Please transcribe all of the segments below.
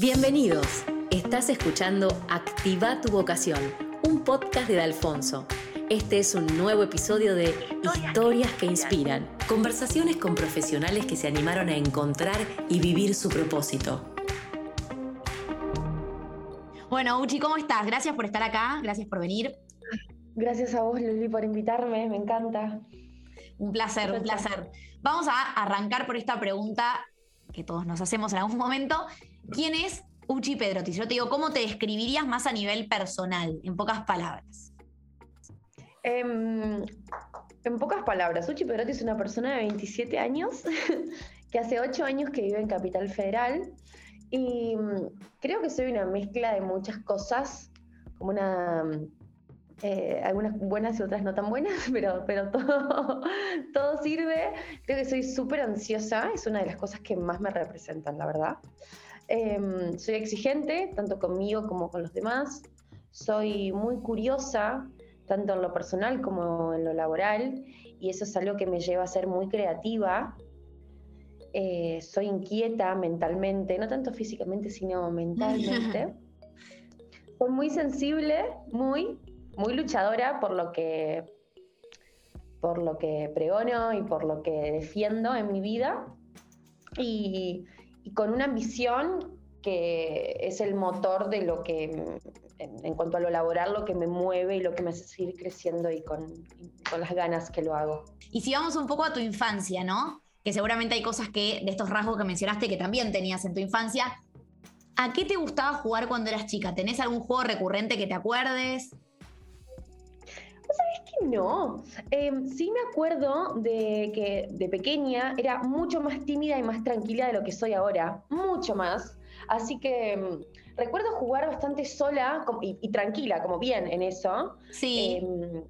Bienvenidos. Estás escuchando Activa tu vocación, un podcast de Alfonso. Este es un nuevo episodio de Historias que inspiran, conversaciones con profesionales que se animaron a encontrar y vivir su propósito. Bueno, Uchi, ¿cómo estás? Gracias por estar acá, gracias por venir. Gracias a vos, Luli, por invitarme, me encanta. Un placer, un placer. Vamos a arrancar por esta pregunta que todos nos hacemos en algún momento. ¿Quién es Uchi Pedrotti? Yo te digo, ¿cómo te describirías más a nivel personal, en pocas palabras? Em, en pocas palabras, Uchi Pedrotti es una persona de 27 años que hace 8 años que vive en Capital Federal y mm, creo que soy una mezcla de muchas cosas, como una eh, algunas buenas y otras no tan buenas, pero, pero todo, todo sirve. Creo que soy súper ansiosa, es una de las cosas que más me representan, la verdad. Em, soy exigente, tanto conmigo como con los demás. Soy muy curiosa, tanto en lo personal como en lo laboral, y eso es algo que me lleva a ser muy creativa. Eh, soy inquieta mentalmente, no tanto físicamente, sino mentalmente. soy muy sensible, muy, muy luchadora por lo que por lo que pregono y por lo que defiendo en mi vida y, con una ambición que es el motor de lo que, en, cuanto a lo laboral, lo que me mueve y lo que me hace seguir creciendo y con, con las ganas que lo hago. Y si vamos un poco a tu infancia, ¿no? Que seguramente hay cosas que de estos rasgos que mencionaste que también tenías en tu infancia. ¿A qué te gustaba jugar cuando eras chica? ¿Tenés algún juego recurrente que te acuerdes? ¿Sabes que no? Em, sí me acuerdo de que de pequeña era mucho más tímida y más tranquila de lo que soy ahora, mucho más. Así que em, recuerdo jugar bastante sola y, tranquila, como bien en eso. Sí. Em,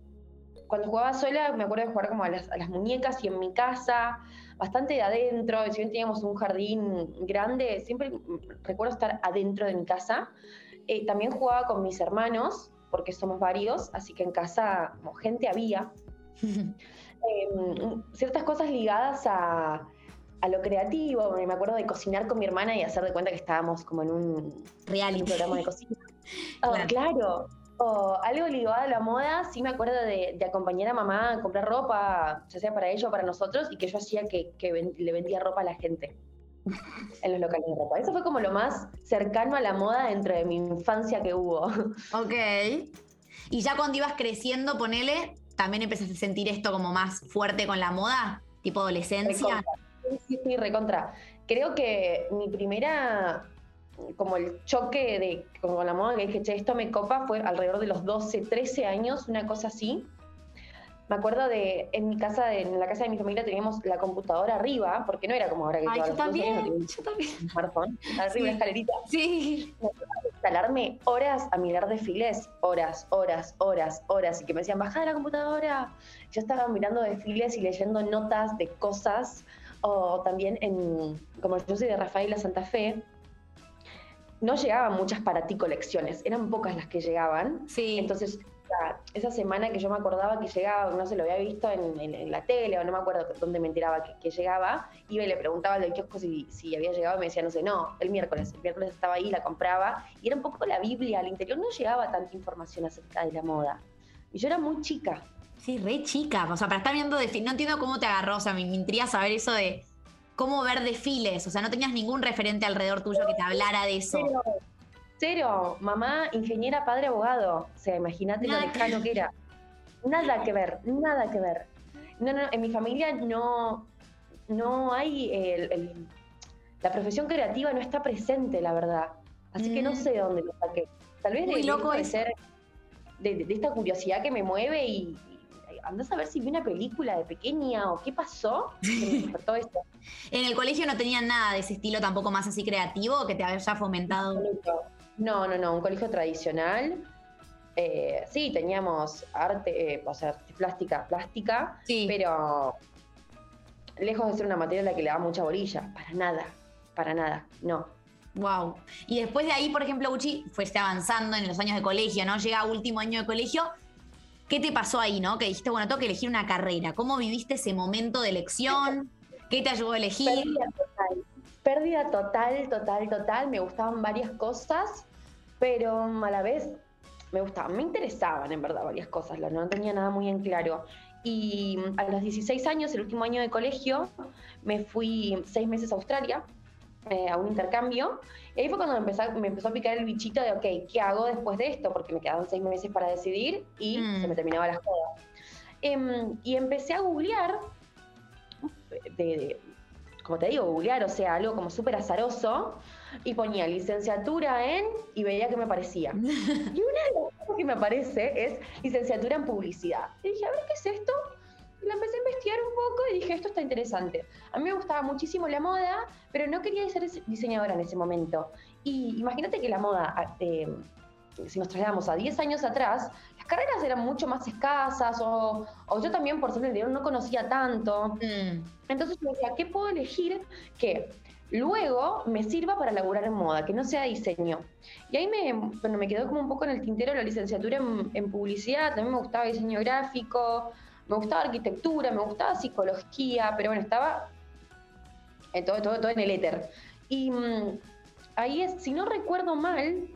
cuando jugaba sola me acuerdo de jugar como a las, a las, muñecas y en mi casa, bastante de adentro, si bien teníamos un jardín grande, siempre recuerdo estar adentro de mi casa. Eh, también jugaba con mis hermanos, porque somos varios, así que en casa como gente había. Em, ciertas cosas ligadas a, a, lo creativo, me acuerdo de cocinar con mi hermana y hacer de cuenta que estábamos como en un, Reality. programa de cocina. Oh, claro. O algo ligado a la moda, sí me acuerdo de, acompañar a mamá a comprar ropa, ya sea para ella o para nosotros, y que yo hacía que, que le vendía ropa a la gente en los locales de ropa. Eso fue como lo más cercano a la moda dentro de mi infancia que hubo. Ok. Y ya cuando ibas creciendo, ponele, también empezaste a sentir esto como más fuerte con la moda, tipo adolescencia. Sí, sí, recontra. Creo que mi primera, como el choque de, con la moda, que dije, che, esto me copa, fue alrededor de los 12, 13 años, una cosa así me acuerdo de, en mi casa, en la casa de mi familia teníamos la computadora arriba, porque no era como ahora que Ay, yo también, yo también. Un smartphone, arriba la escalerita. Sí. Me instalarme horas a mirar desfiles, horas, horas, horas, horas, y que me decían, baja de la computadora. Yo estaba mirando desfiles y leyendo notas de cosas, o también en, como yo soy de Rafaela Santa Fe, no llegaban muchas para ti colecciones, eran pocas las que llegaban. Sí. Entonces esa semana que yo me acordaba que llegaba, no sé, lo había visto en, la tele o no me acuerdo dónde me enteraba que, llegaba, iba y le preguntaba al del kiosco si, si, había llegado y me decía, no sé, no, el miércoles, el miércoles estaba ahí, la compraba y era un poco la Biblia, al interior no llegaba tanta información acerca de la moda. Y yo era muy chica. Sí, re chica, o sea, para estar viendo desfiles, no entiendo cómo te agarró, o sea, me, intriga saber eso de cómo ver desfiles, o sea, no tenías ningún referente alrededor tuyo que te hablara de eso. Cero, mamá, ingeniera, padre, abogado. O sea, imagínate lo lejano que era. Nada que ver, nada que ver. No, no, en mi familia no, no hay el, la profesión creativa no está presente, la verdad. Así que no mm. sé dónde lo saqué. Tal vez Muy de, loco de ser de, esta curiosidad que me mueve y, andás a ver si vi una película de pequeña o qué pasó. esto. En el colegio no tenían nada de ese estilo tampoco más así creativo que te había fomentado. No, no, no, un colegio tradicional. Eh, sí, teníamos arte, eh, o sea, plástica, plástica, pero lejos de ser una materia a la que le da mucha bolilla, para nada, para nada, no. Wow. Y después de ahí, por ejemplo, Uchi, fuiste avanzando en los años de colegio, ¿no? Llega último año de colegio. ¿Qué te pasó ahí, no? Que dijiste, bueno, tengo que elegir una carrera. ¿Cómo viviste ese momento de elección? ¿Qué te ayudó a elegir? Pérdida total, total, total. Me gustaban varias cosas, pero a la vez me gustaban, me interesaban en verdad varias cosas, no tenía nada muy en claro. Y a los 16 años, el último año de colegio, me fui seis meses a Australia eh, a un intercambio. Y ahí fue cuando me empezó, me empezó a picar el bichito de, ok, ¿qué hago después de esto? Porque me quedaban seis meses para decidir y se me mm. terminaba la joda. Em, y empecé a googlear, de, como te digo, googlear, o sea, algo como súper azaroso, y ponía licenciatura en, y veía que me parecía. y una de las cosas que me aparece es licenciatura en publicidad. Y dije, a ver, ¿qué es esto? la empecé a investigar un poco y dije, esto está interesante. A mí me gustaba muchísimo la moda, pero no quería ser diseñadora en ese momento. Y imagínate que la moda, eh, si nos trasladamos a 10 años atrás, las carreras eran mucho más escasas o, yo también por ser el no conocía tanto. Mm. Entonces yo decía, ¿qué puedo elegir que luego me sirva para laburar en moda, que no sea diseño? Y ahí me, bueno, me quedó como un poco en el tintero la licenciatura en, en publicidad, también me gustaba diseño gráfico, me gustaba arquitectura, me gustaba psicología, pero bueno, estaba en todo, todo, todo en el éter. Y mm, ahí es, si no recuerdo mal,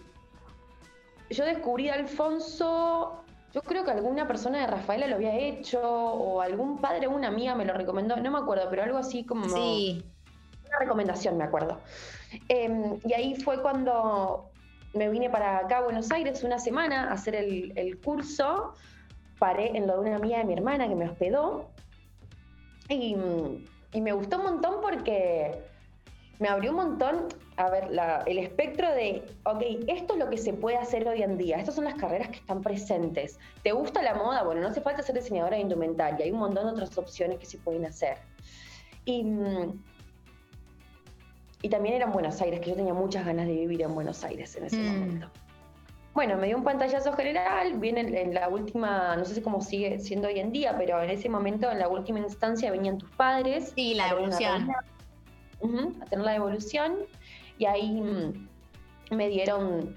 yo descubrí a Alfonso, yo creo que alguna persona de Rafaela lo había hecho, o algún padre o una amiga me lo recomendó, no me acuerdo, pero algo así como... Sí. Una recomendación, me acuerdo. Em, y ahí fue cuando me vine para acá a Buenos Aires una semana a hacer el, el curso paré en lo de una amiga de mi hermana que me hospedó y, me gustó un montón porque me abrió un montón, a ver, el espectro de, ok, esto es lo que se puede hacer hoy en día, estas son las carreras que están presentes. ¿Te gusta la moda? Bueno, no hace falta ser diseñadora de indumentaria, hay un montón de otras opciones que se pueden hacer. Y, y también era en Buenos Aires, que yo tenía muchas ganas de vivir en Buenos Aires en ese mm. momento. Bueno, me dio un pantallazo general, viene en, la última, no sé si cómo sigue siendo hoy en día, pero en ese momento, en la última instancia, venían tus padres. Sí, la evolución. A tener la evolución. Y ahí mm, me dieron,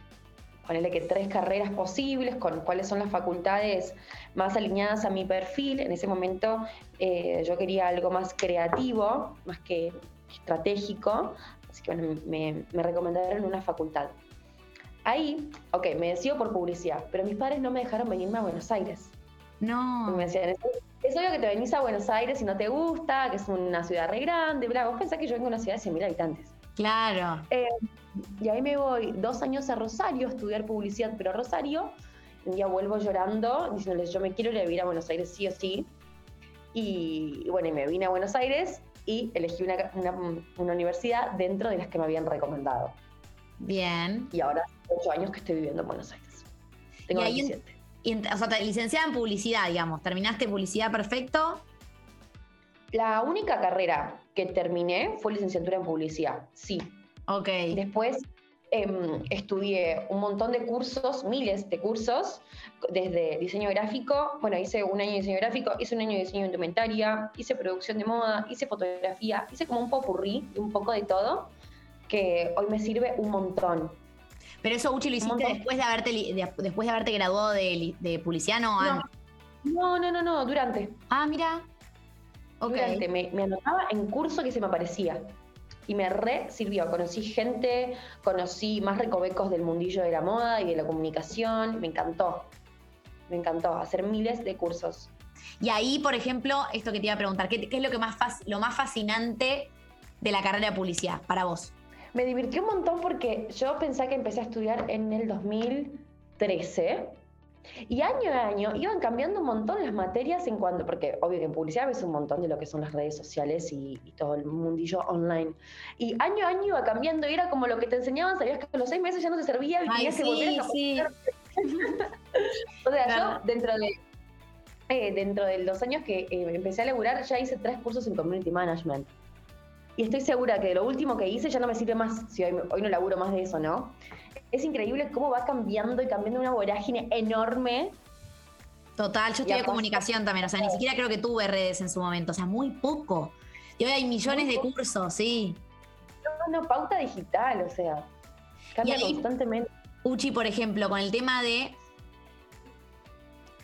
ponele que tres carreras posibles, con cuáles son las facultades más alineadas a mi perfil. En ese momento eh, yo quería algo más creativo, más que estratégico. Así que bueno, me, me recomendaron una facultad. Ahí, ok, me decido por publicidad, pero mis padres no me dejaron venirme a Buenos Aires. No. me decían, es obvio que te venís a Buenos Aires y no te gusta, que es una ciudad re grande, bla. Vos pensás que yo vengo de una ciudad de 100.000 habitantes. Claro. Eh, y ahí me voy dos años a Rosario a estudiar publicidad, pero a Rosario, un día vuelvo llorando, diciéndoles, yo me quiero ir a vivir a Buenos Aires sí o sí. Y, bueno, y me vine a Buenos Aires y elegí una, una universidad dentro de las que me habían recomendado. Bien. Y ahora ocho años que estoy viviendo en Buenos Aires. Tengo y 27. O sea, licenciada en publicidad, digamos. ¿Terminaste publicidad perfecto? La única carrera que terminé fue licenciatura en publicidad, sí. Ok. Después em, estudié un montón de cursos, miles de cursos, desde diseño gráfico, bueno, hice un año de diseño gráfico, hice un año de diseño indumentaria, hice producción de moda, hice fotografía, hice como un popurrí, un poco de todo, que hoy me sirve un montón. Pero eso, Uchi, lo hiciste después de haberte, después de haberte graduado de, publicidad, ¿no? No, no, no, no, durante. Ah, mira. Durante, me, anotaba en curso que se me aparecía. Y me re sirvió. Conocí gente, conocí más recovecos del mundillo de la moda y de la comunicación. Me encantó. Me encantó hacer miles de cursos. Y ahí, por ejemplo, esto que te iba a preguntar, ¿qué, es lo, que más lo más fascinante de la carrera de publicidad para vos? Me divirtió un montón porque yo pensé que empecé a estudiar en el 2013 y año a año iban cambiando un montón las materias en cuanto, porque obvio que en publicidad ves un montón de lo que son las redes sociales y, todo el mundillo online. Y año a año iba cambiando y era como lo que te enseñaban, sabías que a los seis meses ya no te servía y tenías que volver a sí. O sea, yo dentro de eh, dentro de los años que eh, empecé a laburar ya hice tres cursos en Community Management y estoy segura que lo último que hice ya no me sirve más, si hoy, no laburo más de eso, ¿no? Es increíble cómo va cambiando y cambiando una vorágine enorme. Total, yo estudié comunicación también, o sea, ni siquiera creo que tuve redes en su momento, o sea, muy poco. Y hoy hay millones de cursos, sí. No, no, pauta digital, o sea, cambia constantemente. Uchi, por ejemplo, con el tema de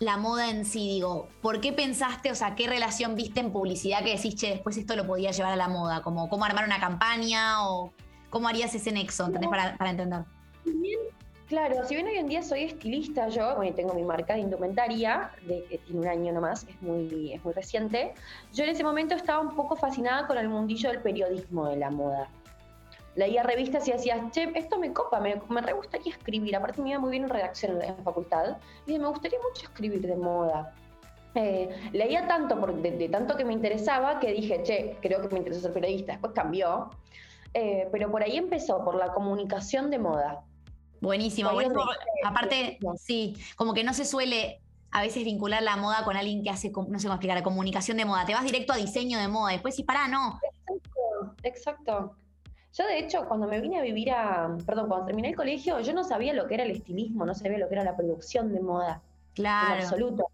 la moda en sí? Digo, ¿por qué pensaste, o sea, qué relación viste en publicidad que decís, che, después esto lo podía llevar a la moda? Como cómo armar una campaña o cómo harías ese nexo, ¿entendés? Para, para entender. Claro, si bien hoy en día soy estilista, yo bueno, tengo mi marca de indumentaria, de, que tiene un año nomás, es muy, es muy reciente. Yo en ese momento estaba un poco fascinada con el mundillo del periodismo de la moda. Leía revistas y decía, che, esto me copa, me, me re gustaría escribir. Aparte me iba muy bien en redacción en la facultad. Y me gustaría mucho escribir de moda. Eh, leía tanto, por, de, tanto que me interesaba, que dije, che, creo que me interesa ser periodista. Después cambió. Eh, pero por ahí empezó, por la comunicación de moda. Buenísimo, buenísimo. Aparte, sí, como que no se suele a veces vincular la moda con alguien que hace, no sé cómo explicar, comunicación de moda. Te vas directo a diseño de moda, después sí, pará, no. Exacto, exacto. Yo, de hecho, cuando me vine a vivir a. Perdón, cuando terminé el colegio, yo no sabía lo que era el estilismo, no sabía lo que era la producción de moda. Claro. En absoluto.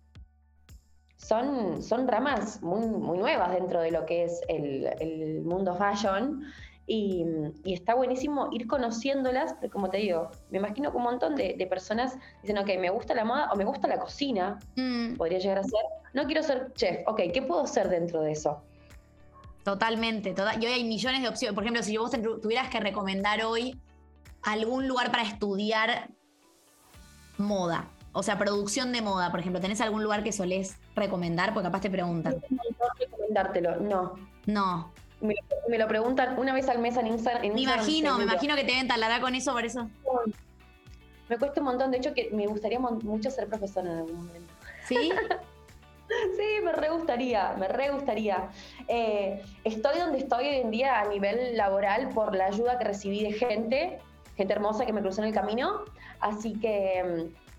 Son, son ramas muy, muy nuevas dentro de lo que es el, el mundo fashion. Y, está buenísimo ir conociéndolas, pero como te digo, me imagino que un montón de, personas dicen, ok, me gusta la moda o me gusta la cocina, mm. podría llegar a ser, no quiero ser chef, ok, ¿qué puedo hacer dentro de eso? Totalmente, total. y hoy hay millones de opciones. Por ejemplo, si vos tuvieras que recomendar hoy algún lugar para estudiar moda, o sea, producción de moda, por ejemplo, ¿tenés algún lugar que solés recomendar? Porque capaz te preguntan. No, recomendártelo, no. No. Me lo, preguntan una vez al mes en Instagram. me imagino, me imagino que te deben taladrar con eso, por eso. Me cuesta un montón, de hecho que me gustaría mucho ser profesora en algún momento. ¿Sí? sí, me re gustaría, me re gustaría. Eh, estoy donde estoy hoy en día a nivel laboral por la ayuda que recibí de gente, gente hermosa que me cruzó en el camino, así que mm,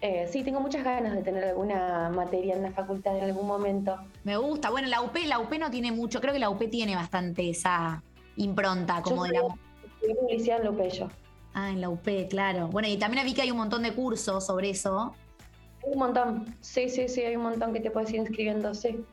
eh, sí, tengo muchas ganas de tener alguna materia en la facultad en algún momento. Me gusta. Bueno, la UP, la UP no tiene mucho, creo que la UP tiene bastante esa impronta como de la publicidad en la UP yo. Ah, en la UP, claro. Bueno, y también vi que hay un montón de cursos sobre eso. Hay un montón. Sí, sí, sí, hay un montón que te puedes ir inscribiendo, sí.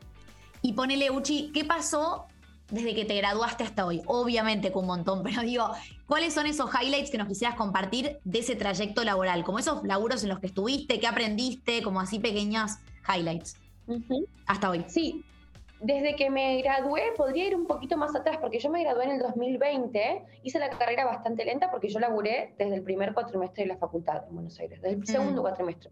Y ponele, Uchi, ¿qué pasó desde que te graduaste hasta hoy? Obviamente con un montón, pero digo, ¿cuáles son esos highlights que nos quisieras compartir de ese trayecto laboral? Como esos laburos en los que estuviste, qué aprendiste, como así pequeños highlights. Hasta hoy. Sí, desde que me gradué, podría ir un poquito más atrás, porque yo me gradué en el 2020, hice la carrera bastante lenta porque yo laburé desde el primer cuatrimestre de la facultad en Buenos Aires, desde el mm. segundo cuatrimestre.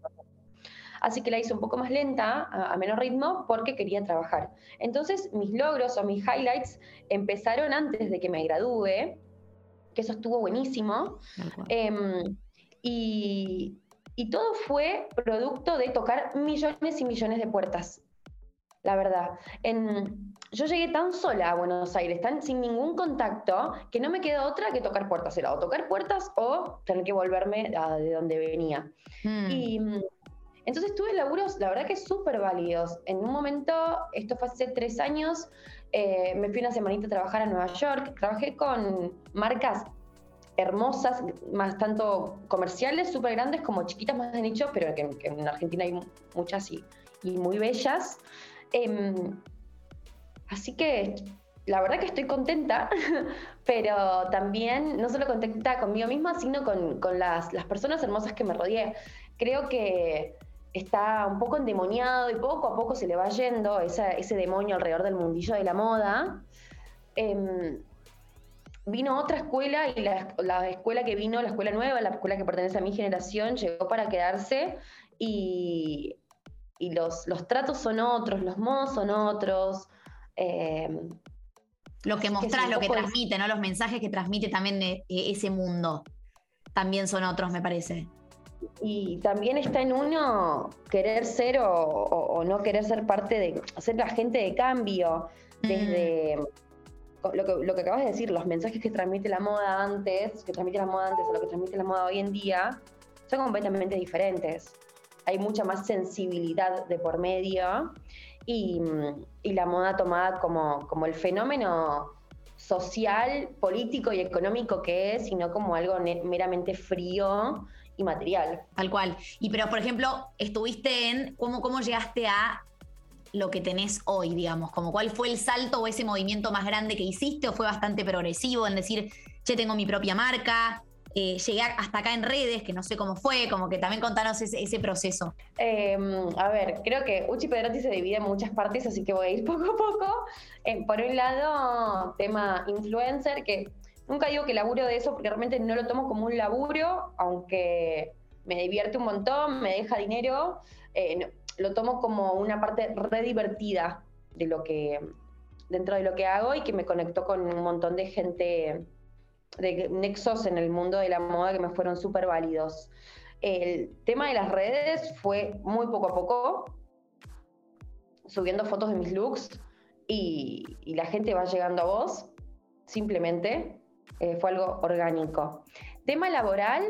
Así que la hice un poco más lenta, a, menor ritmo, porque quería trabajar. Entonces, mis logros o mis highlights empezaron antes de que me gradúe, que eso estuvo buenísimo. Em, y, todo fue producto de tocar millones y millones de puertas, la verdad. yo llegué tan sola a Buenos Aires, tan sin ningún contacto, que no me quedó otra que tocar puertas. Era o tocar puertas o tener que volverme a de donde venía. Hmm. Y entonces tuve laburos, la verdad que súper válidos. En un momento, esto fue hace tres años, eh, me fui una semanita a trabajar a Nueva York, trabajé con marcas hermosas, más tanto comerciales, súper grandes, como chiquitas más de nicho, pero que, en Argentina hay muchas y, muy bellas. Em, así que la verdad que estoy contenta, pero también no solo contenta conmigo misma, sino con, las, las, personas hermosas que me rodeé. Creo que está un poco endemoniado y poco a poco se le va yendo ese demonio alrededor del mundillo de la moda. Em, vino otra escuela y la, escuela que vino, la escuela nueva, la escuela que pertenece a mi generación, llegó para quedarse y, los, los, tratos son otros, los modos son otros. Em, lo que mostrás, lo que transmite, ¿no? Los mensajes que transmite también de, ese mundo también son otros, me parece y también está en uno querer ser o, no querer ser parte de, ser la gente de cambio, desde mm. lo, que, lo que acabas de decir, los mensajes que transmite la moda antes, que transmite la moda antes o lo que transmite la moda hoy en día, son completamente diferentes. Hay mucha más sensibilidad de por medio y, la moda tomada como, como el fenómeno social, político y económico que es, sino como algo meramente frío material. Tal cual. Y pero, por ejemplo, estuviste en cómo, cómo llegaste a lo que tenés hoy, digamos, como cuál fue el salto o ese movimiento más grande que hiciste o fue bastante progresivo en decir, che, tengo mi propia marca. eh, llegué hasta acá en redes, que no sé cómo fue, como que también contanos ese, proceso. Em, a ver, creo que Uchi Pedrotti se divide en muchas partes, así que voy a ir poco a poco. Eh, por un lado, tema influencer, que nunca digo que laburo de eso, porque realmente no lo tomo como un laburo, aunque me divierte un montón, me deja dinero, eh, lo tomo como una parte re divertida de lo que, dentro de lo que hago y que me conectó con un montón de gente de nexos en el mundo de la moda que me fueron súper válidos. El tema de las redes fue muy poco a poco, subiendo fotos de mis looks y, la gente va llegando a vos, simplemente. Eh, fue algo orgánico. Tema laboral,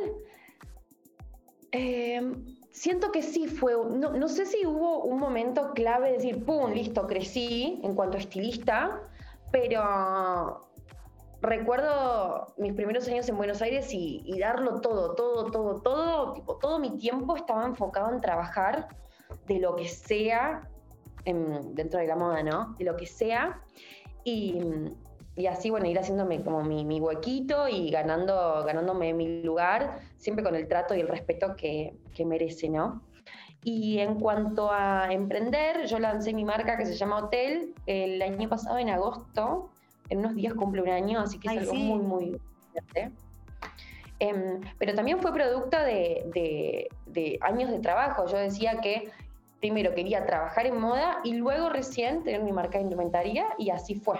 em, siento que sí fue, no, no, sé si hubo un momento clave de decir, ¡pum!, listo, crecí en cuanto a estilista, pero recuerdo mis primeros años en Buenos Aires y, darlo todo, todo, todo, todo, tipo, todo mi tiempo estaba enfocado en trabajar de lo que sea dentro de la moda, ¿no? De lo que sea. Y, así, bueno, ir haciéndome como mi, huequito y ganando, ganándome mi lugar, siempre con el trato y el respeto que, que merece, ¿no? Y en cuanto a emprender, yo lancé mi marca que se llama Hotel el año pasado en agosto en unos días cumple un año, así que es algo muy, muy fuerte. Em, pero también fue producto de, años de trabajo. Yo decía que primero quería trabajar en moda y luego recién tener mi marca de indumentaria y así fue.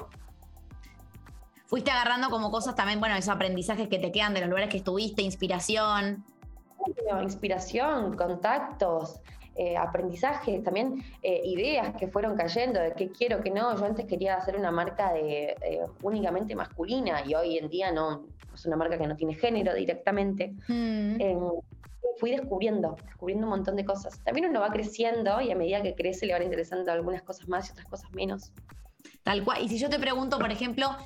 Fuiste agarrando como cosas también, bueno, esos aprendizajes que te quedan de los lugares que estuviste, inspiración. Inspiración, contactos, eh, aprendizajes, también eh, ideas que fueron cayendo de qué quiero, qué no. Yo antes quería hacer una marca de eh, únicamente masculina y hoy en día no, es una marca que no tiene género directamente. Mm. fui descubriendo, descubriendo un montón de cosas. También uno va creciendo y a medida que crece le van interesando algunas cosas más y otras cosas menos. Tal cual. Y si yo te pregunto, por ejemplo,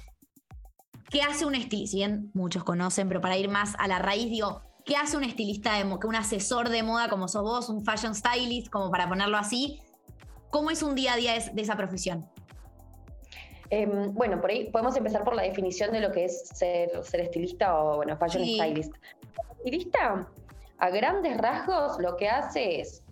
¿qué hace un estilista? Si bien muchos conocen, pero para ir más a la raíz, digo, ¿Qué hace un estilista de moda, un asesor de moda como sos vos, un fashion stylist, como para ponerlo así? ¿Cómo es un día a día de esa profesión? Em, bueno, por ahí podemos empezar por la definición de lo que es ser, ser estilista o, bueno, fashion stylist. estilista, a grandes rasgos, lo que hace es,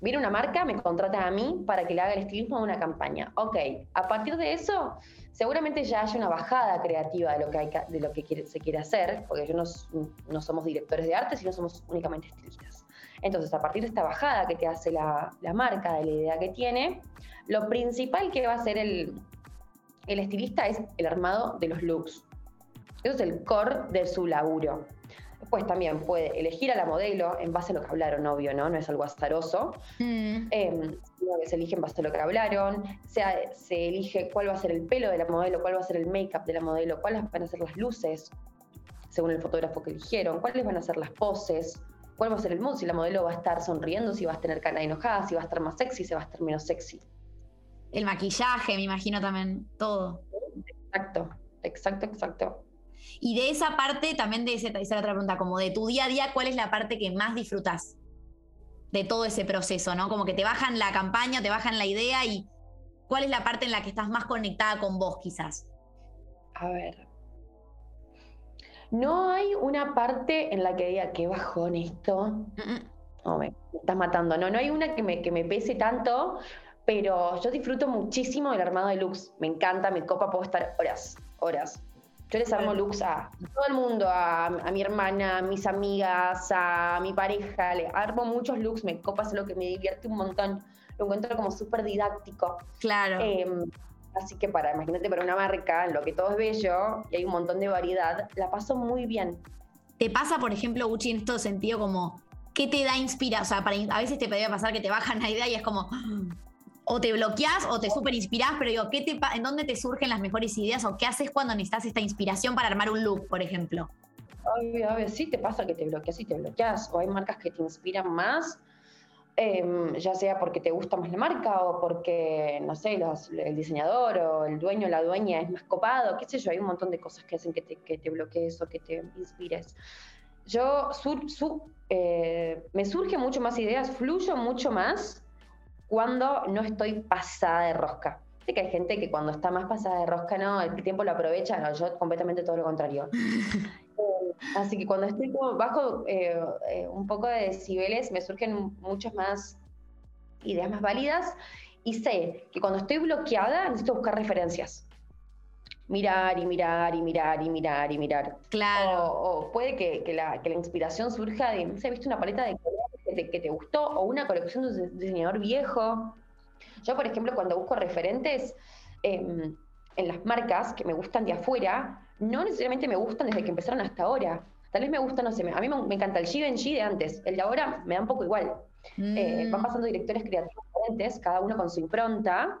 viene una marca, me contrata a mí para que le haga el estilismo de una campaña. Ok, a partir de eso, seguramente ya haya una bajada creativa de lo que, hay, de lo que se quiere hacer, porque yo no, somos directores de arte, sino somos únicamente estilistas. Entonces, a partir de esta bajada que te hace la, marca, de la idea que tiene, lo principal que va a hacer el, el estilista es el armado de los looks. Eso es el core de su laburo. Después también puede elegir a la modelo en base a lo que hablaron, obvio, ¿no? No es algo azaroso. Mm. Em, se elige en base a lo que hablaron, se, se elige cuál va a ser el pelo de la modelo, cuál va a ser el make-up de la modelo, cuáles van a ser las luces, según el fotógrafo que eligieron, cuáles van a ser las poses, cuál va a ser el mood, si la modelo va a estar sonriendo, si va a tener cara enojada, si va a estar más sexy, si va a estar menos sexy. El maquillaje, me imagino también, todo. Exacto, exacto, exacto. Y de esa parte, también de esa, esa otra pregunta, como de tu día a día, ¿cuál es la parte que más disfrutas de todo ese proceso, ¿no? Como que te bajan la campaña, te bajan la idea y ¿cuál es la parte en la que estás más conectada con vos, quizás? A ver. No hay una parte en la que diga, qué bajón esto. Oh, me estás matando. No, no hay una que me, que me pese tanto, pero yo disfruto muchísimo del armado de looks. Me encanta, me copa, puedo estar horas, horas. Yo les armo looks a todo el mundo, a, mi hermana, a mis amigas, a mi pareja, le armo muchos looks, me copas lo que me divierte un montón, lo encuentro como súper didáctico. Claro. Em, así que para, imagínate para una marca, en lo que todo es bello y hay un montón de variedad, la paso muy bien. ¿Te pasa, por ejemplo, Gucci, en todo sentido como, ¿qué te da inspiración? O sea, para, a veces te podría pasar que te bajan la idea y es como, o te bloqueas o te súper inspirás, pero digo, ¿qué te, ¿en dónde te surgen las mejores ideas o qué haces cuando necesitas esta inspiración para armar un look, por ejemplo? Obvio, obvio, sí te pasa que te bloqueas y te bloqueas, o hay marcas que te inspiran más, em, ya sea porque te gusta más la marca o porque, no sé, el diseñador o el dueño o la dueña es más copado, qué sé yo, hay un montón de cosas que hacen que te, que te bloquees o que te inspires. Yo eh, me surgen mucho más ideas, fluyo mucho más cuando no estoy pasada de rosca. Sé que hay gente que cuando está más pasada de rosca, no, el tiempo lo aprovecha, no, yo completamente todo lo contrario. Así que cuando estoy como bajo eh, eh, un poco de decibeles, me surgen muchas más ideas más válidas y sé que cuando estoy bloqueada necesito buscar referencias. Mirar y mirar y mirar y mirar y mirar. Claro. O, puede que, la, inspiración surja de, no sé, viste una paleta de colores que te, gustó o una colección de un diseñador viejo. Yo, por ejemplo, cuando busco referentes em, en las marcas que me gustan de afuera, no necesariamente me gustan desde que empezaron hasta ahora. Tal vez me gusta, no sé, a mí me, encanta el Givenchy de antes, el de ahora me da un poco igual. Eh, van mm. pasando directores creativos diferentes, cada uno con su impronta,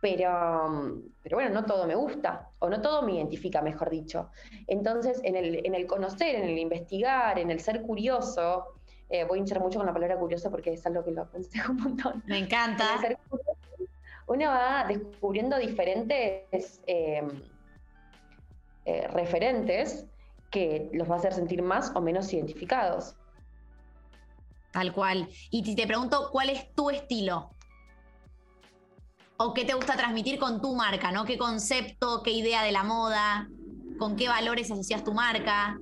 pero, pero bueno, no todo me gusta, o no todo me identifica, mejor dicho. Entonces, en el, en el conocer, en el investigar, en el ser curioso, eh, voy a hinchar mucho con la palabra curioso porque es algo que lo aconsejo un montón. Me encanta. uno va descubriendo diferentes eh, referentes que los va a hacer sentir más o menos identificados. Tal cual. Y si te pregunto, ¿cuál es tu estilo? ¿O qué te gusta transmitir con tu marca, no? ¿Qué concepto, qué idea de la moda? ¿Con qué valores asocias tu marca?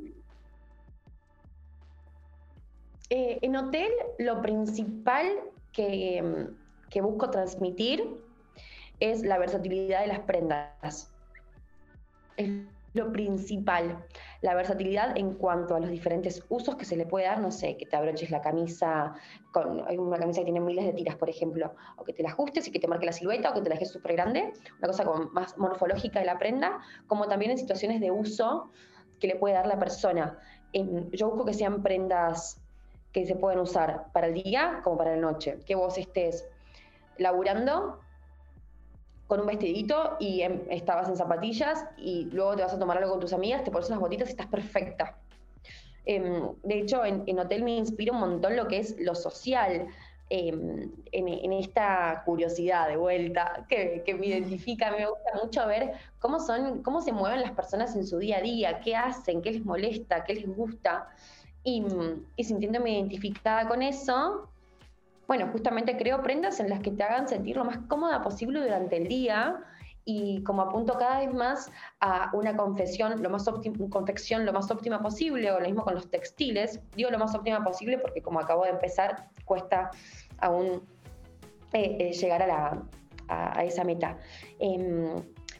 Eh, en hotel, lo principal que, que busco transmitir es la versatilidad de las prendas lo principal, la versatilidad en cuanto a los diferentes usos que se le puede dar, no sé, que te abroches la camisa, con, hay una camisa que tiene miles de tiras, por ejemplo, o que te la ajustes y que te marque la silueta, o que te la dejes súper grande, una cosa como más morfológica de la prenda, como también en situaciones de uso que le puede dar la persona. yo busco que sean prendas que se pueden usar para el día como para la noche, que vos estés laburando con un vestidito y em, estabas en zapatillas y luego te vas a tomar algo con tus amigas, te pones unas botitas y estás perfecta. Em, de hecho, en, Hotel me inspira un montón lo que es lo social, em, en, esta curiosidad de vuelta que, me identifica. me gusta mucho ver cómo, son, cómo se mueven las personas en su día a día, qué hacen, qué les molesta, qué les gusta. Y, y sintiéndome identificada con eso, bueno, justamente creo prendas en las que te hagan sentir lo más cómoda posible durante el día y como apunto cada vez más a una confesión lo más confección lo más óptima posible, o lo mismo con los textiles, digo lo más óptima posible porque como acabo de empezar, cuesta aún eh, eh, llegar a, a, esa meta. Em,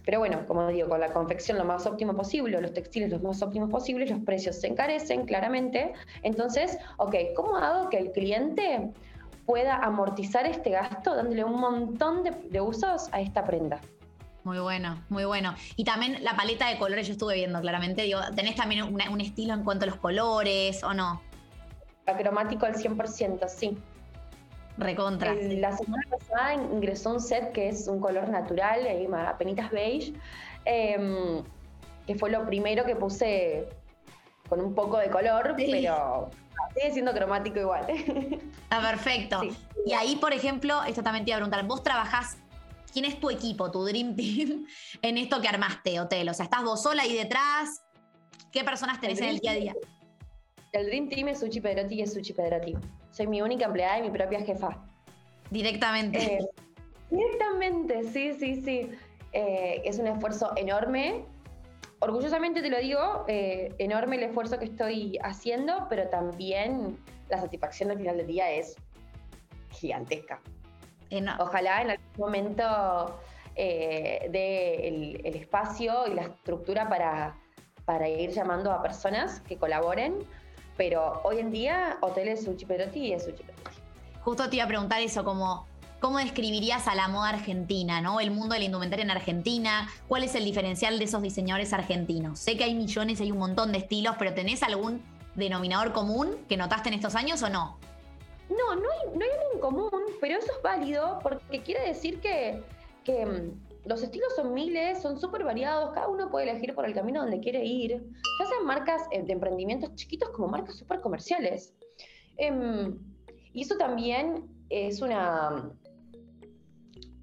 pero bueno, como digo, con la confección lo más óptimo posible, los textiles lo más óptimos posibles, los precios se encarecen claramente. Entonces, ok, ¿cómo hago que el cliente pueda amortizar este gasto dándole un montón de, usos a esta prenda. Muy bueno, muy bueno. Y también la paleta de colores, yo estuve viendo claramente, digo, ¿tenés también un estilo en cuanto a los colores o no? Acromático al 100%, sí. Recontra. la semana pasada ingresó un set que es un color natural, apenitas beige, em, que fue lo primero que puse con un poco de color, pero sigue siendo cromático igual. Está perfecto. Y ahí, por ejemplo, esto también te iba a preguntar, vos trabajás, ¿quién es tu equipo, tu Dream Team, en esto que armaste, Hotel? O sea, ¿estás vos sola ahí detrás? ¿Qué personas tenés en el día a día? El Dream Team es Suchi Pedrotti y es Suchi Pedrotti. Soy mi única empleada y mi propia jefa. Directamente. Eh, directamente, sí, sí, sí. Eh, es un esfuerzo enorme orgullosamente te lo digo, eh, enorme el esfuerzo que estoy haciendo, pero también la satisfacción al final del día es gigantesca. Ojalá en algún momento eh, dé el, espacio y la estructura para, para ir llamando a personas que colaboren, pero hoy en día Hotel es un chiperotti y es un chiperotti. Justo te iba a preguntar eso, como ¿Cómo describirías a la moda argentina, ¿no? el mundo de la indumentaria en Argentina? ¿Cuál es el diferencial de esos diseñadores argentinos? Sé que hay millones, hay un montón de estilos, pero ¿tenés algún denominador común que notaste en estos años o no? No, no hay, no hay común, pero eso es válido porque quiere decir que, mm, los estilos son miles, son súper variados, cada uno puede elegir por el camino donde quiere ir, ya sean marcas eh, de emprendimientos chiquitos como marcas súper comerciales. Em, y eso también es una,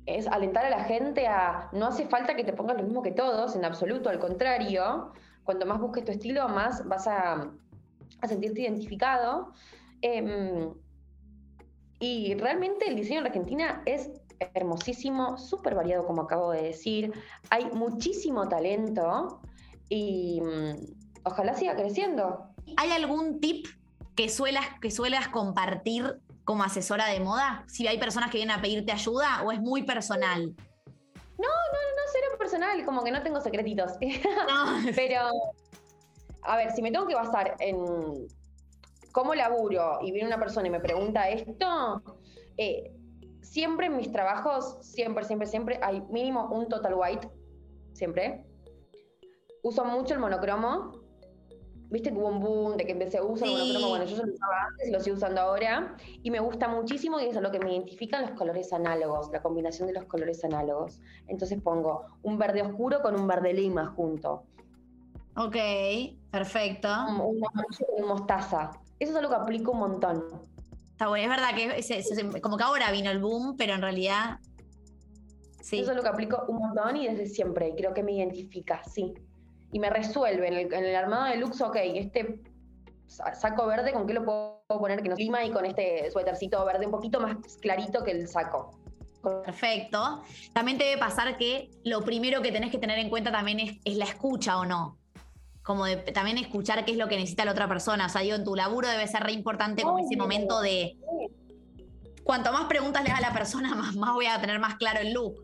es alentar a la gente a, no hace falta que te pongas lo mismo que todos, en absoluto, al contrario, cuanto más busques tu estilo, más vas a, sentirte identificado. Em, y realmente el diseño en Argentina es hermosísimo, súper variado, como acabo de decir. Hay muchísimo talento y, ojalá siga creciendo. ¿Hay algún tip que suelas, que suelas compartir como asesora de moda? Si hay personas que vienen a pedirte ayuda o es muy personal. No, no, no, no, cero personal, como que no tengo secretitos. Pero, a ver, si me tengo que basar en cómo laburo y viene una persona y me pregunta esto, eh, siempre en mis trabajos, siempre, siempre, siempre hay mínimo un total white, siempre. Uso mucho el monocromo. Viste que hubo un boom de que empecé a usar el monocromo. Bueno, yo lo usaba antes y lo sigo usando ahora. Y me gusta muchísimo y eso es lo que me identifican los colores análogos, la combinación de los colores análogos. Entonces pongo un verde oscuro con un verde lima junto. Ok, perfecto. Un, un, un mostaza. Eso es algo que aplico un montón. Está bueno, es verdad que como que ahora vino el boom, pero en realidad. Sí. Eso es lo que aplico un montón y desde siempre. creo que me identifica, sí. Y me resuelve. En el, armado de looks, ok, este saco verde, ¿con qué lo puedo poner que no clima? Y con este suétercito verde un poquito más clarito que el saco. Perfecto. También te debe pasar que lo primero que tenés que tener en cuenta también es, es la escucha o no como de también escuchar qué es lo que necesita la otra persona. O sea, digo, en tu laburo debe ser re importante como ese momento de cuanto más preguntas le haga a la persona, más, más voy a tener más claro el look.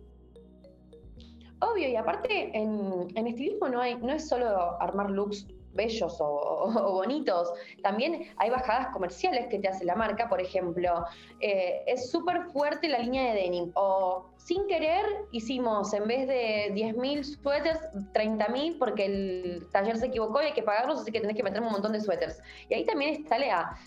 Obvio, y aparte en, en estilismo no, hay, no es solo armar looks bellos o, bonitos. También hay bajadas comerciales que te hace la marca, por ejemplo, eh, es súper fuerte la línea de denim o sin querer hicimos en vez de 10.000 suéteres, 30.000 porque el taller se equivocó y hay que pagarlos, así que tenés que meter un montón de suéteres. Y ahí también está la,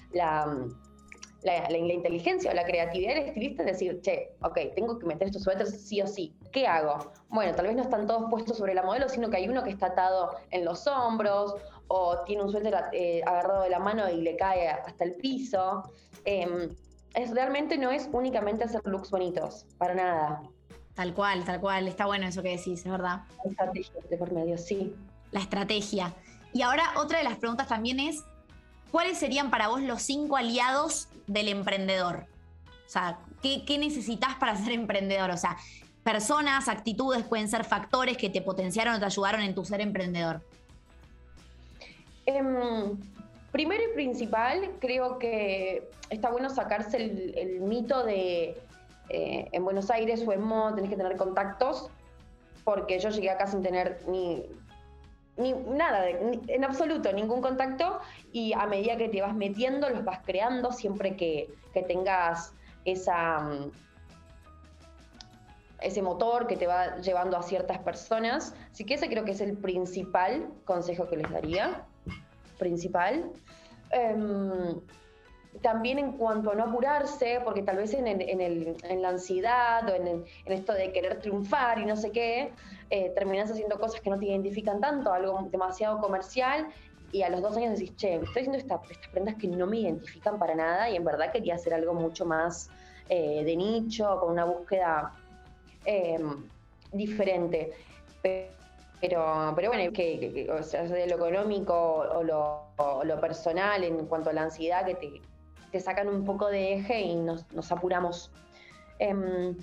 la inteligencia o la creatividad del estilista es decir, che, ok, tengo que meter estos suéteres sí o sí. ¿Qué hago? Bueno, tal vez no están todos puestos sobre la modelo, sino que hay uno que está atado en los hombros o tiene un suéter eh, agarrado de la mano y le cae hasta el piso. Em, es, realmente no es únicamente hacer looks bonitos, para nada. Tal cual, tal cual. Está bueno eso que decís, es verdad. La estrategia de por medio, sí. La estrategia. Y ahora otra de las preguntas también es, ¿cuáles serían para vos los cinco aliados del emprendedor? O sea, ¿qué, ¿qué, necesitas para ser emprendedor? O sea, personas, actitudes pueden ser factores que te potenciaron o te ayudaron en tu ser emprendedor. Em, primero y principal, creo que está bueno sacarse el, mito de eh, en Buenos Aires o en Mo tenés que tener contactos, porque yo llegué acá sin tener ni, ni nada, en absoluto, ningún contacto, y a medida que te vas metiendo, los vas creando siempre que, que tengas esa mm, ese motor que te va llevando a ciertas personas. Así que ese creo que es el principal consejo que les daría principal. Em, también en cuanto a no apurarse, porque tal vez en, la ansiedad o en, esto de querer triunfar y no sé qué, eh, haciendo cosas que no te identifican tanto, algo demasiado comercial, y a los dos años decís, che, estoy haciendo estas prendas que no me identifican para nada y en verdad quería hacer algo mucho más eh, de nicho, con una búsqueda em, diferente. Pero, pero bueno, que, o sea, de lo económico o lo, personal en cuanto a la ansiedad que te, te sacan un poco de eje y nos, apuramos. Em,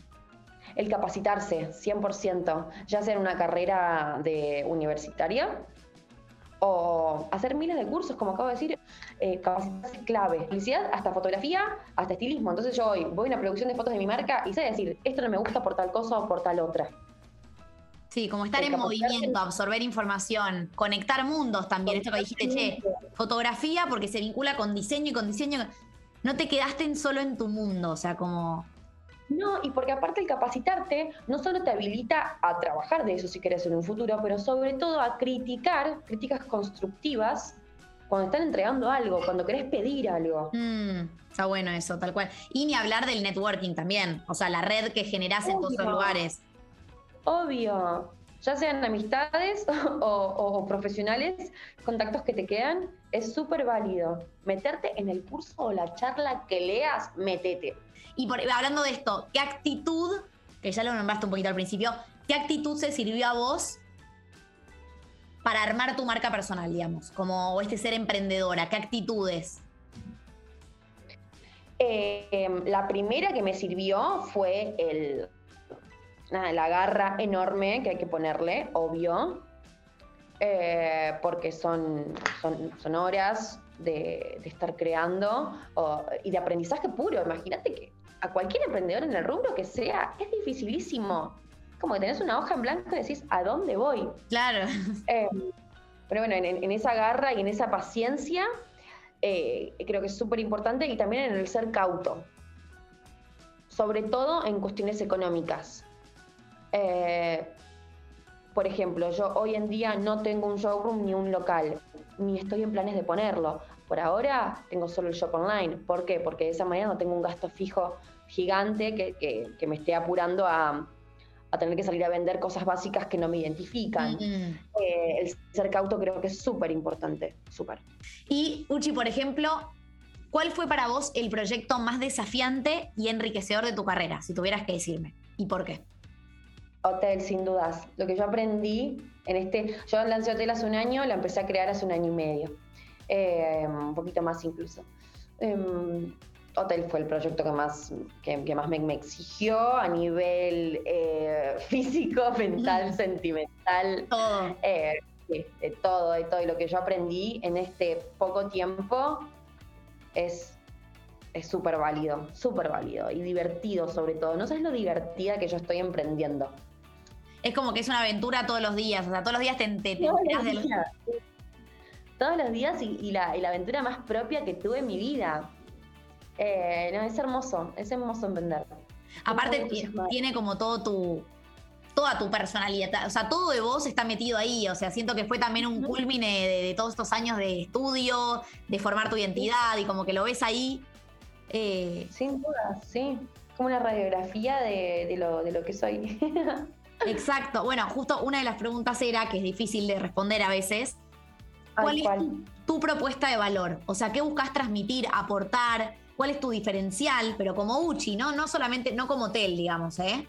el capacitarse, 100%, ya sea en una carrera de universitaria o hacer miles de cursos, como acabo de decir, eh, capacitarse clave. Publicidad, hasta fotografía, hasta estilismo. Entonces yo hoy voy a una producción de fotos de mi marca y sé decir, esto no me gusta por tal cosa o por tal otra. Sí, como estar en movimiento, absorber información, conectar mundos también. Esto que dijiste, che, fotografía porque se vincula con diseño y con diseño. No te quedaste solo en tu mundo, o sea, como. No, y porque aparte el capacitarte no solo te habilita a trabajar de eso si querés en un futuro, pero sobre todo a criticar, críticas constructivas, cuando están entregando algo, cuando querés pedir algo. Mm, está bueno eso, tal cual. Y ni hablar del networking también, o sea, la red que generás en todos los lugares. Obvio, ya sean amistades o, profesionales, contactos que te quedan, es súper válido. Meterte en el curso o la charla que leas, metete. Y hablando de esto, ¿qué actitud, que ya lo nombraste un poquito al principio, qué actitud se sirvió a vos para armar tu marca personal, digamos? Como este ser emprendedora, ¿qué actitudes? Eh, la primera que me sirvió fue el nada, la garra enorme que hay que ponerle, obvio. eh, porque son, son, horas de, estar creando y de aprendizaje puro. Imagínate que a cualquier emprendedor en el rubro que sea, es dificilísimo. Como que tenés una hoja en blanco y decís, ¿a dónde voy? Claro. Eh, pero bueno, en, esa garra y en esa paciencia, eh, creo que es súper importante y también en el ser cauto. Sobre todo en cuestiones económicas. Eh, por ejemplo, yo hoy en día no tengo un showroom ni un local, ni estoy en planes de ponerlo. Por ahora tengo solo el shop online. ¿Por qué? Porque de esa manera no tengo un gasto fijo gigante que, me esté apurando a, tener que salir a vender cosas básicas que no me identifican. Mm. Eh, el ser cauto creo que es súper importante, súper. Y Uchi, por ejemplo, ¿cuál fue para vos el proyecto más desafiante y enriquecedor de tu carrera, si tuvieras que decirme? ¿Y por qué? Hotel, sin dudas. Lo que yo aprendí en este, yo lancé Hotel hace un año, lo empecé a crear hace un año y medio, eh, un poquito más incluso. Em, Hotel fue el proyecto que más, que, más me, exigió a nivel eh, físico, mental, sentimental. Todo. Eh, de todo, de todo. Y lo que yo aprendí en este poco tiempo es es súper válido, súper válido y divertido sobre todo. No sabes lo divertida que yo estoy emprendiendo es como que es una aventura todos los días, o sea, todos los días te, te, todos, los días. todos los días y, la, aventura más propia que tuve en mi vida. Eh, no, es hermoso, es hermoso emprender. Aparte tiene como todo tu, toda tu personalidad, o sea, todo de vos está metido ahí, o sea, siento que fue también un culmine de, todos estos años de estudio, de formar tu identidad y como que lo ves ahí. Eh. Sin duda, sí, como una radiografía de, lo, de lo que soy. Exacto. Bueno, justo una de las preguntas era, que es difícil de responder a veces, ¿cuál es tu, propuesta de valor? O sea, ¿qué buscas transmitir, aportar? ¿Cuál es tu diferencial? Pero como Uchi, ¿no? No solamente, no como hotel, digamos, ¿eh?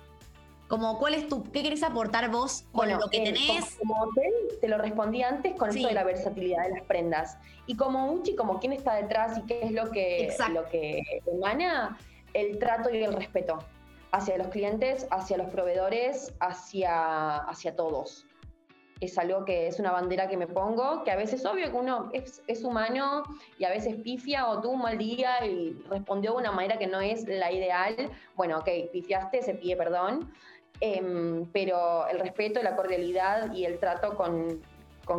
Como, ¿cuál es tu, qué querés aportar vos con lo que eh, tenés? Como, hotel, te lo respondí antes con esto de la versatilidad de las prendas. Y como Uchi, como quién está detrás y qué es lo que, lo que emana, el trato y el respeto hacia los clientes, hacia los proveedores, hacia, hacia todos. Es algo que es una bandera que me pongo, que a veces obvio que uno es, humano y a veces pifia o tuvo un mal día y respondió de una manera que no es la ideal. Bueno, ok, pifiaste, se pide perdón, em, pero el respeto, la cordialidad y el trato con,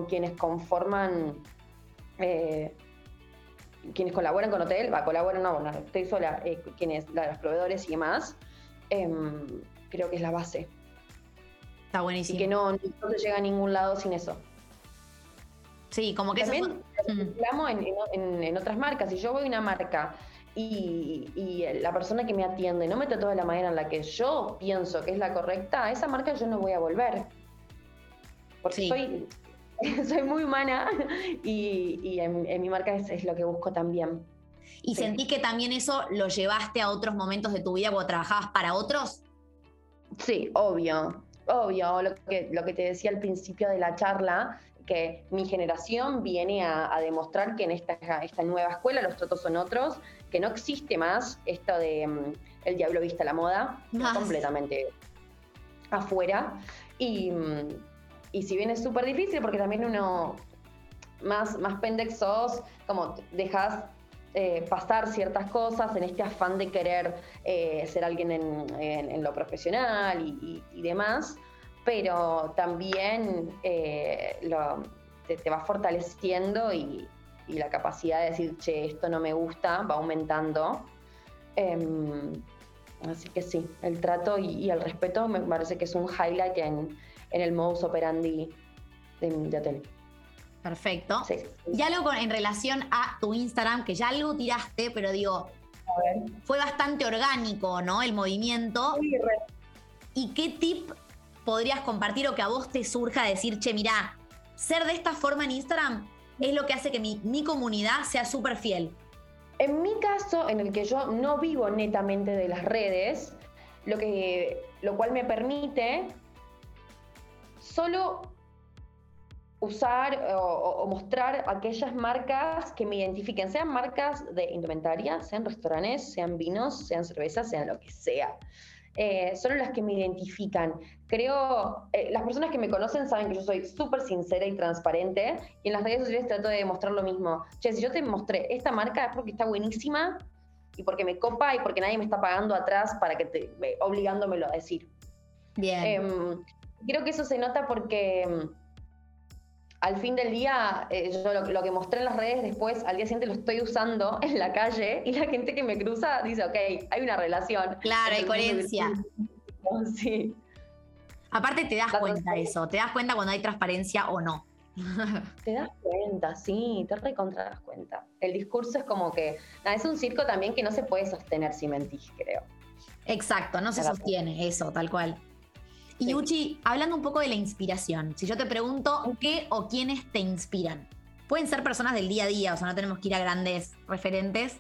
quienes conforman eh, quienes colaboran con Hotel, va, colaboran, no, no estoy sola, eh, quienes, los proveedores y demás, Em, creo que es la base. Está buenísimo. Y que no, no se llega a ningún lado sin eso. Sí, como que También eso... en, en, otras marcas. Si yo voy a una marca y, la persona que me atiende no me trató de la manera en la que yo pienso que es la correcta, a esa marca yo no voy a volver. Porque soy, soy muy humana y, en, mi marca es, es lo que busco también. ¿Y sentí que también eso lo llevaste a otros momentos de tu vida cuando trabajabas para otros? Sí, obvio, obvio. Lo que, lo que te decía al principio de la charla, que mi generación viene a, demostrar que en esta, esta, nueva escuela los tratos son otros, que no existe más esto de mm, el diablo vista la moda, completamente afuera. Y, mm, y si bien es súper difícil, porque también uno más, más pendex sos, como dejas eh, pasar ciertas cosas en este afán de querer eh, ser alguien en, lo profesional y, demás, pero también eh, te, va fortaleciendo y, la capacidad de decir, che, esto no me gusta, va aumentando. Em, así que sí, el trato y, el respeto me parece que es un highlight en, el modus operandi de, de hotel. Perfecto. Y algo en relación a tu Instagram, que ya algo tiraste, pero digo, fue bastante orgánico, ¿no? El movimiento. ¿Y qué tip podrías compartir o que a vos te surja decir, che, mirá, ser de esta forma en Instagram es lo que hace que mi, mi comunidad sea súper fiel? En mi caso, en el que yo no vivo netamente de las redes, lo, que, lo cual me permite solo usar eh, o, mostrar aquellas marcas que me identifiquen, sean marcas de indumentaria, sean restaurantes, sean vinos, sean cervezas, sean lo que sea. eh, son las que me identifican. Creo, eh, las personas que me conocen saben que yo soy súper sincera y transparente y en las redes sociales trato de demostrar lo mismo. Che, si yo te mostré esta marca es porque está buenísima y porque me copa y porque nadie me está pagando atrás para que te, obligándomelo a decir. Bien. Em, creo que eso se nota porque em, al fin del día, eh, yo lo, que mostré en las redes después, al día siguiente lo estoy usando en la calle y la gente que me cruza dice, ok, hay una relación. Claro, hay coherencia. Sí. Aparte te das cuenta de eso, te das cuenta cuando hay transparencia o no. Te das cuenta, sí, te recontra das cuenta. El discurso es como que, es un circo también que no se puede sostener si mentís, creo. Exacto, no se sostiene eso, tal cual. Y Uchi, hablando un poco de la inspiración, si yo te pregunto qué o quiénes te inspiran, pueden ser personas del día a día, o sea, no tenemos que ir a grandes referentes.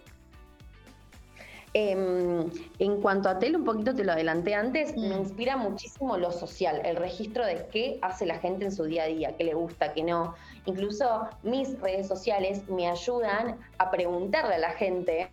Em, en cuanto a tele, un poquito te lo adelanté antes, me mm. inspira muchísimo lo social, el registro de qué hace la gente en su día a día, qué le gusta, qué no. Incluso mis redes sociales me ayudan a preguntarle a la gente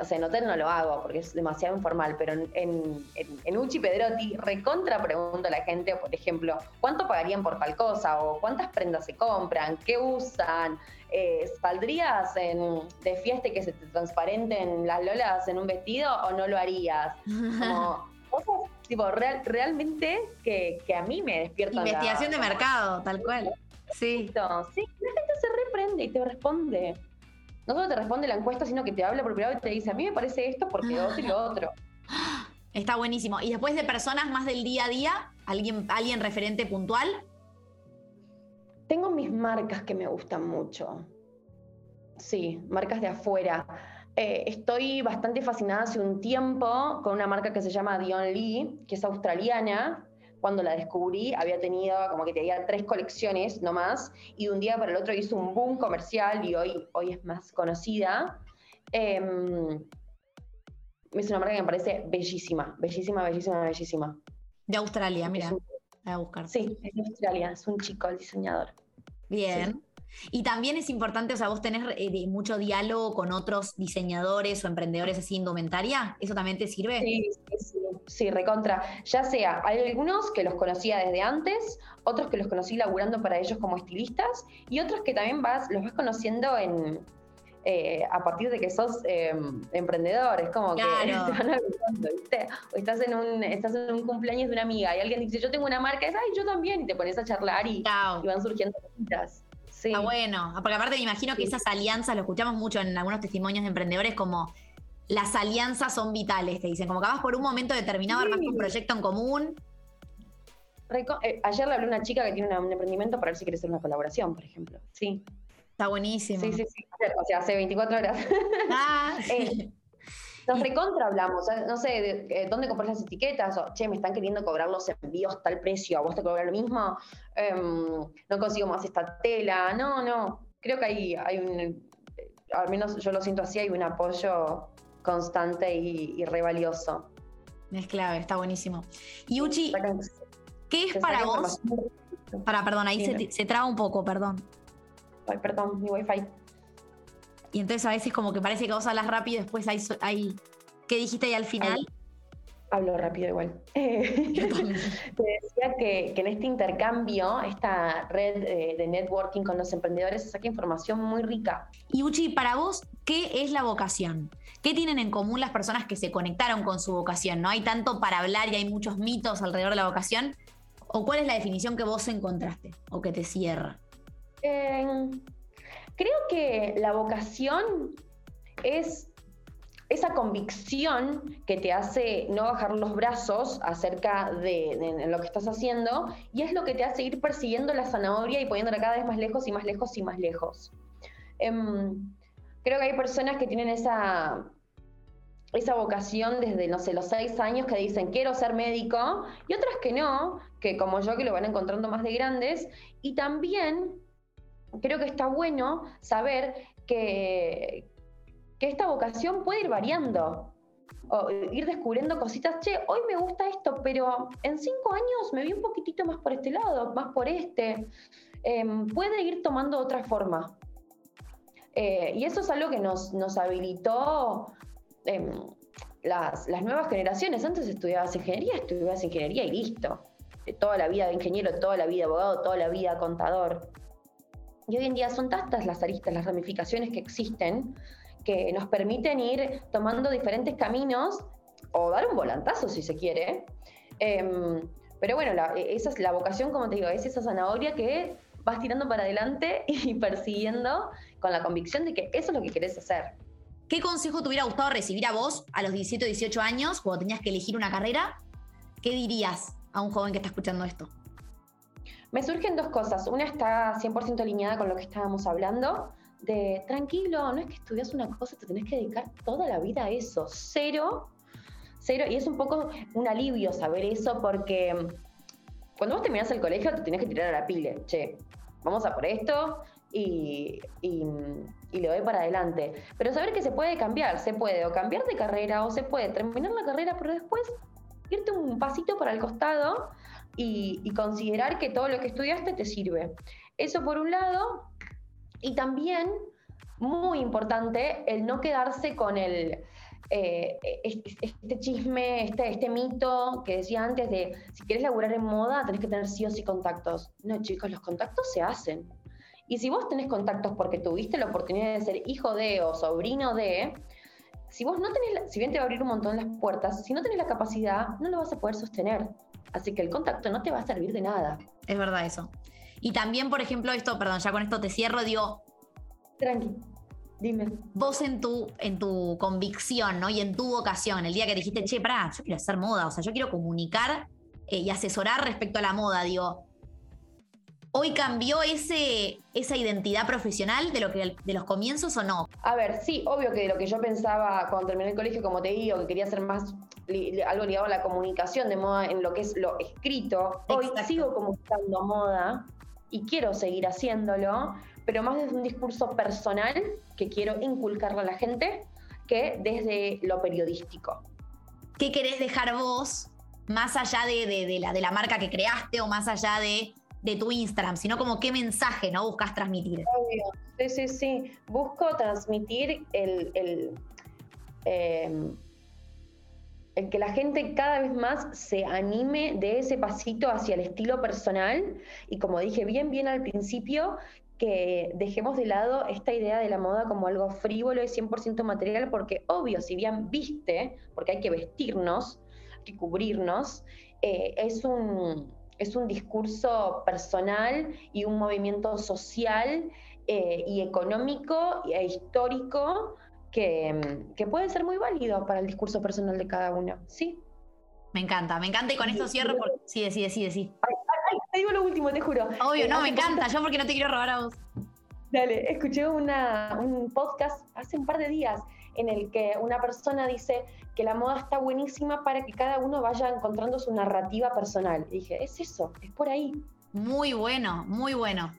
o sea, en hotel no lo hago porque es demasiado informal, pero en, en, Uchi Pedrotti recontra pregunto a la gente, por ejemplo, ¿cuánto pagarían por tal cosa? ¿O cuántas prendas se compran? ¿Qué usan? Eh, ¿Saldrías de fiesta y que se te transparenten las lolas en un vestido o no lo harías? Como cosas tipo, realmente que, a mí me despiertan. Investigación de mercado, tal cual. Sí. Sí, la gente se reprende y te responde no solo te responde la encuesta, sino que te habla por privado y te dice, a mí me parece esto porque otro y lo otro. Está buenísimo. ¿Y después de personas más del día a día? ¿Alguien, alguien referente puntual? Tengo mis marcas que me gustan mucho. Sí, marcas de afuera. Eh, estoy bastante fascinada hace un tiempo con una marca que se llama Dion Lee, que es australiana, cuando la descubrí había tenido como que tenía tres colecciones nomás y de un día para el otro hizo un boom comercial y hoy, hoy es más conocida. Em, es una marca que me parece bellísima, bellísima, bellísima, bellísima. De Australia, mira. voy a buscar. Sí, es de Australia, es un chico el diseñador. Bien. Y también es importante, o sea, vos tenés eh, mucho diálogo con otros diseñadores o emprendedores así indumentaria, ¿eso también te sirve? Sí, sí, sí, recontra. Ya sea, hay algunos que los conocía desde antes, otros que los conocí laburando para ellos como estilistas, y otros que también vas, los vas conociendo en, eh, a partir de que sos eh, emprendedor, es como que te van ¿viste? O estás en, un, estás en un cumpleaños de una amiga y alguien dice, yo tengo una marca, es, ay, yo también, y te pones a charlar y, y van surgiendo cositas. Ah, bueno, porque aparte me imagino que esas alianzas, lo escuchamos mucho en algunos testimonios de emprendedores, como las alianzas son vitales, te dicen, como que vas por un momento determinado, armas un proyecto en común. Eh, ayer le hablé a una chica que tiene un emprendimiento para ver si quiere hacer una colaboración, por ejemplo. Sí. Está buenísimo. Sí, sí, sí. O sea, hace 24 horas. Ah, eh, nos recontra hablamos, no sé, eh, dónde compras las etiquetas, o che, me están queriendo cobrar los envíos tal precio, a vos te cobran lo mismo, em, no consigo más esta tela, no, no, creo que hay, hay un, eh, al menos yo lo siento así, hay un apoyo constante y, re valioso. Es clave, está buenísimo. Y Uchi, ¿qué es para vos? Para, perdón, ahí se, se traba un poco, perdón. Ay, perdón, mi wifi. Y entonces a veces como que parece que vos hablas rápido y después hay, hay ¿qué dijiste ahí al final? Hablo rápido igual. Te decía que, en este intercambio, esta red eh, de networking con los emprendedores, se saca información muy rica. Y Uchi, para vos, ¿qué es la vocación? ¿Qué tienen en común las personas que se conectaron con su vocación? ¿No hay tanto para hablar y hay muchos mitos alrededor de la vocación? ¿O cuál es la definición que vos encontraste o que te cierra? Creo que la vocación es esa convicción que te hace no bajar los brazos acerca de, lo que estás haciendo y es lo que te hace ir persiguiendo la zanahoria y poniéndola cada vez más lejos y más lejos y más lejos. Em, creo que hay personas que tienen esa, esa vocación desde, no sé, los seis años que dicen quiero ser médico y otras que no, que como yo que lo van encontrando más de grandes y también creo que está bueno saber que, que esta vocación puede ir variando. O ir descubriendo cositas, che, hoy me gusta esto, pero en cinco años me vi un poquitito más por este lado, más por este. Em, puede ir tomando otra forma. Eh, y eso es algo que nos, nos habilitó em, las, las nuevas generaciones, antes estudiabas ingeniería, estudiabas ingeniería y listo. De toda la vida de ingeniero, toda la vida de abogado, toda la vida contador. Y hoy en día son tantas las aristas, las ramificaciones que existen, que nos permiten ir tomando diferentes caminos o dar un volantazo si se quiere. Em, pero bueno, esa es la vocación, como te digo, es esa zanahoria que vas tirando para adelante y persiguiendo con la convicción de que eso es lo que querés hacer. ¿Qué consejo te hubiera gustado recibir a vos a los 17 o 18 años cuando tenías que elegir una carrera? ¿Qué dirías a un joven que está escuchando esto? Me surgen dos cosas. Una está 100% alineada con lo que estábamos hablando, de tranquilo, no es que estudias una cosa, te tenés que dedicar toda la vida a eso. Cero, cero. Y es un poco un alivio saber eso porque cuando vos terminás el colegio te tenés que tirar a la pile. Che, vamos a por esto y, y, y le doy para adelante. Pero saber que se puede cambiar, se puede o cambiar de carrera o se puede terminar la carrera, pero después irte un pasito para el costado y, considerar que todo lo que estudiaste te sirve. Eso por un lado, y también, muy importante, el no quedarse con el, eh, este, chisme, este, este mito que decía antes de si quieres laburar en moda tenés que tener sí o sí contactos. No, chicos, los contactos se hacen. Y si vos tenés contactos porque tuviste la oportunidad de ser hijo de o sobrino de, si vos no tenés, si bien te va a abrir un montón las puertas, si no tenés la capacidad, no lo vas a poder sostener. Así que el contacto no te va a servir de nada. Es verdad eso. Y también, por ejemplo, esto, perdón, ya con esto te cierro, digo. Tranqui, dime. Vos en tu, en tu convicción, ¿no? Y en tu vocación, el día que dijiste, che, pará, yo quiero hacer moda, o sea, yo quiero comunicar eh, y asesorar respecto a la moda, digo. ¿Hoy cambió ese, esa identidad profesional de, lo que, de los comienzos o no? A ver, sí, obvio que lo que yo pensaba cuando terminé el colegio, como te digo, que quería hacer más algo ligado a la comunicación de moda en lo que es lo escrito. Hoy sigo comunicando moda y quiero seguir haciéndolo, pero más desde un discurso personal que quiero inculcarle a la gente que desde lo periodístico. ¿Qué querés dejar vos más allá de, la, de la marca que creaste o más allá de, tu Instagram, sino como qué mensaje no buscas transmitir? Sí, sí, sí. Busco transmitir el, el em, el que la gente cada vez más se anime de ese pasito hacia el estilo personal. Y como dije bien, bien al principio, que dejemos de lado esta idea de la moda como algo frívolo y 100% material, porque obvio, si bien viste, porque hay que vestirnos, hay que cubrirnos, eh, es, un, es un discurso personal y un movimiento social eh, y económico e histórico Mm, que, puede ser muy válido para el discurso personal de cada uno, ¿sí? Me encanta, me encanta y con esto cierro. Por... Sí, sí, sí, sí. te digo lo último, te juro. Obvio, no, me encanta, yo porque no te quiero robar a vos. Dale, escuché una, un podcast hace un par de días en el que una persona dice que la moda está buenísima para que cada uno vaya encontrando su narrativa personal. Y dije, es eso, es por ahí. Muy bueno, muy bueno.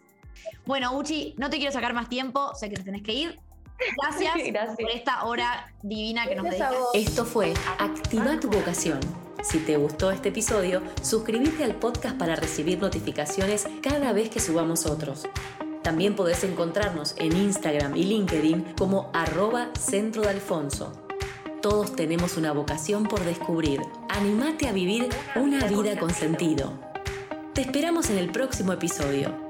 Bueno, Uchi, no te quiero sacar más tiempo, sé que te tenés que ir. Gracias, por esta hora divina que nos dedicas. Esto fue Activa tu vocación. Si te gustó este episodio, suscríbete al podcast para recibir notificaciones cada vez que subamos otros. También podés encontrarnos en Instagram y LinkedIn como arroba centro de Alfonso. Todos tenemos una vocación por descubrir. Animate a vivir una vida con sentido. Te esperamos en el próximo episodio.